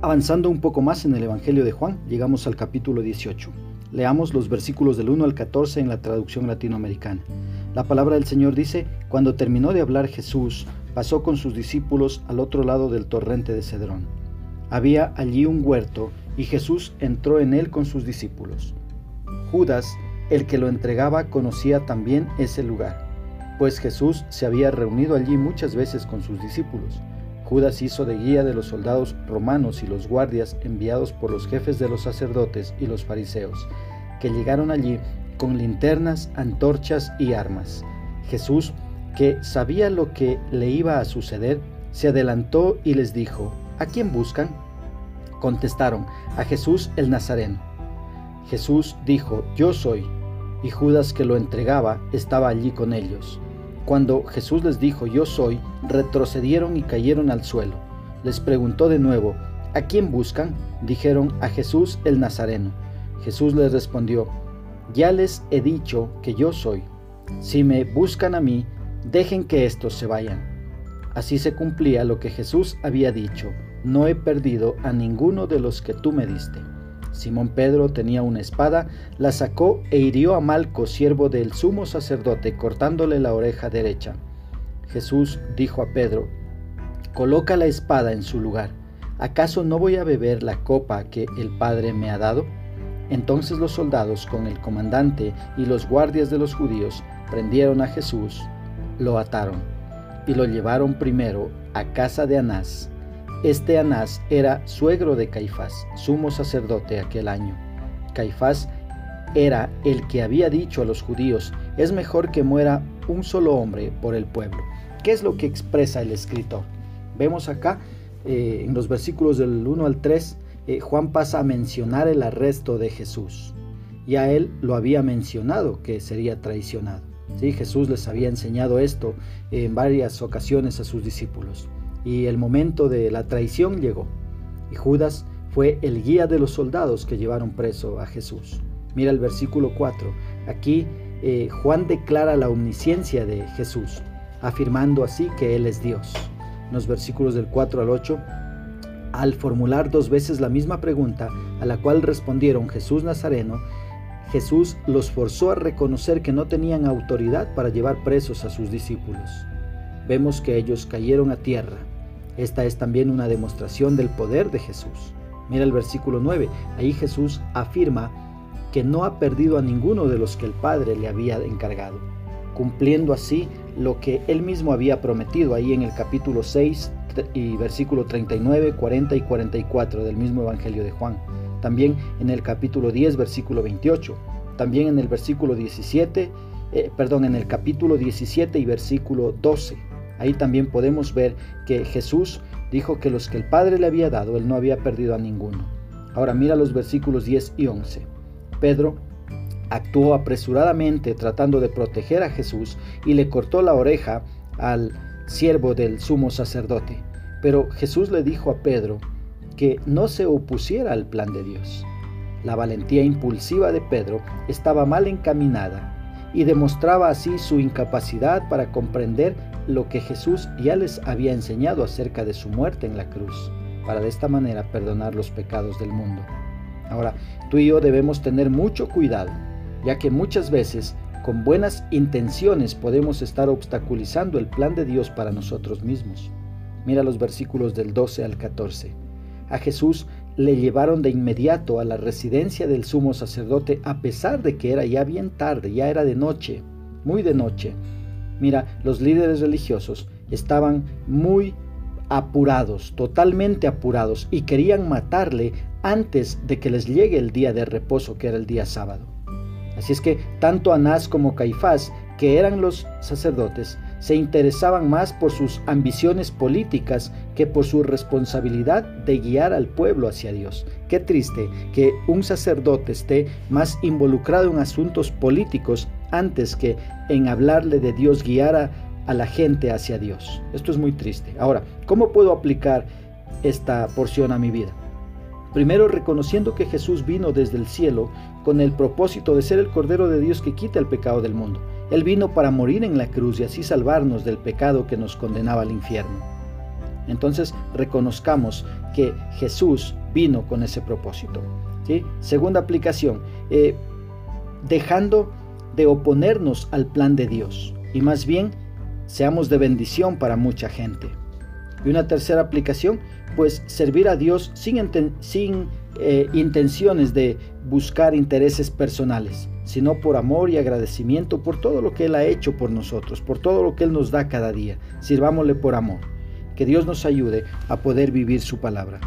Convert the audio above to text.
Avanzando un poco más en el Evangelio de Juan, llegamos al capítulo 18. Leamos los versículos del 1 al 14 en la traducción latinoamericana. La palabra del Señor dice, cuando terminó de hablar Jesús, pasó con sus discípulos al otro lado del torrente de Cedrón. Había allí un huerto y Jesús entró en él con sus discípulos. Judas, el que lo entregaba, conocía también ese lugar, pues Jesús se había reunido allí muchas veces con sus discípulos. Judas hizo de guía de los soldados romanos y los guardias enviados por los jefes de los sacerdotes y los fariseos, que llegaron allí con linternas, antorchas y armas. Jesús, que sabía lo que le iba a suceder, se adelantó y les dijo, ¿A quién buscan? Contestaron, a Jesús el Nazareno. Jesús dijo, Yo soy. Y Judas que lo entregaba estaba allí con ellos. Cuando Jesús les dijo, yo soy, retrocedieron y cayeron al suelo. Les preguntó de nuevo, ¿a quién buscan? Dijeron, a Jesús el Nazareno. Jesús les respondió, ya les he dicho que yo soy. Si me buscan a mí, dejen que estos se vayan. Así se cumplía lo que Jesús había dicho, no he perdido a ninguno de los que tú me diste. Simón Pedro tenía una espada, la sacó e hirió a Malco, siervo del sumo sacerdote, cortándole la oreja derecha. Jesús dijo a Pedro, Coloca la espada en su lugar. ¿Acaso no voy a beber la copa que el Padre me ha dado? Entonces los soldados con el comandante y los guardias de los judíos prendieron a Jesús, lo ataron y lo llevaron primero a casa de Anás este Anás era suegro de Caifás, sumo sacerdote aquel año. Caifás era el que había dicho a los judíos, es mejor que muera un solo hombre por el pueblo. ¿Qué es lo que expresa el escritor? Vemos acá eh, en los versículos del 1 al 3, eh, Juan pasa a mencionar el arresto de Jesús. Y a él lo había mencionado que sería traicionado. Jesús les había enseñado esto en varias ocasiones a sus discípulos y el momento de la traición llegó. Y Judas fue el guía de los soldados que llevaron preso a Jesús. Mira el versículo 4. Aquí eh, Juan declara la omnisciencia de Jesús, afirmando así que Él es Dios. En los versículos del 4 al 8, al formular dos veces la misma pregunta, a la cual respondieron Jesús Nazareno, Jesús los forzó a reconocer que no tenían autoridad para llevar presos a sus discípulos. Vemos que ellos cayeron a tierra esta es también una demostración del poder de Jesús. Mira el versículo 9. Ahí Jesús afirma que no ha perdido a ninguno de los que el Padre le había encargado, cumpliendo así lo que él mismo había prometido ahí en el capítulo 6 y versículo 39, 40 y 44 del mismo Evangelio de Juan. También en el capítulo 10, versículo 28. También en el versículo 17, eh, perdón, en el capítulo 17 y versículo 12 Ahí también podemos ver que Jesús dijo que los que el Padre le había dado, él no había perdido a ninguno. Ahora mira los versículos 10 y 11. Pedro actuó apresuradamente tratando de proteger a Jesús y le cortó la oreja al siervo del sumo sacerdote. Pero Jesús le dijo a Pedro que no se opusiera al plan de Dios. La valentía impulsiva de Pedro estaba mal encaminada y demostraba así su incapacidad para comprender lo que Jesús ya les había enseñado acerca de su muerte en la cruz, para de esta manera perdonar los pecados del mundo. Ahora, tú y yo debemos tener mucho cuidado, ya que muchas veces con buenas intenciones podemos estar obstaculizando el plan de Dios para nosotros mismos. Mira los versículos del 12 al 14. A Jesús le llevaron de inmediato a la residencia del sumo sacerdote a pesar de que era ya bien tarde, ya era de noche, muy de noche. Mira, los líderes religiosos estaban muy apurados, totalmente apurados, y querían matarle antes de que les llegue el día de reposo, que era el día sábado. Así es que tanto Anás como Caifás, que eran los sacerdotes, se interesaban más por sus ambiciones políticas que por su responsabilidad de guiar al pueblo hacia Dios. Qué triste que un sacerdote esté más involucrado en asuntos políticos antes que en hablarle de Dios, guiar a, la gente hacia Dios. Esto es muy triste. Ahora, ¿cómo puedo aplicar esta porción a mi vida? Primero, reconociendo que Jesús vino desde el cielo con el propósito de ser el Cordero de Dios que quita el pecado del mundo. Él vino para morir en la cruz y así salvarnos del pecado que nos condenaba al infierno. Entonces reconozcamos que Jesús vino con ese propósito. Segunda aplicación, eh, dejando de oponernos al plan de Dios y más bien seamos de bendición para mucha gente. Y una tercera aplicación, pues servir a Dios sin, sin eh, intenciones de buscar intereses personales, sino por amor y agradecimiento por todo lo que Él ha hecho por nosotros, por todo lo que Él nos da cada día. Sirvámosle por amor. Que Dios nos ayude a poder vivir su palabra.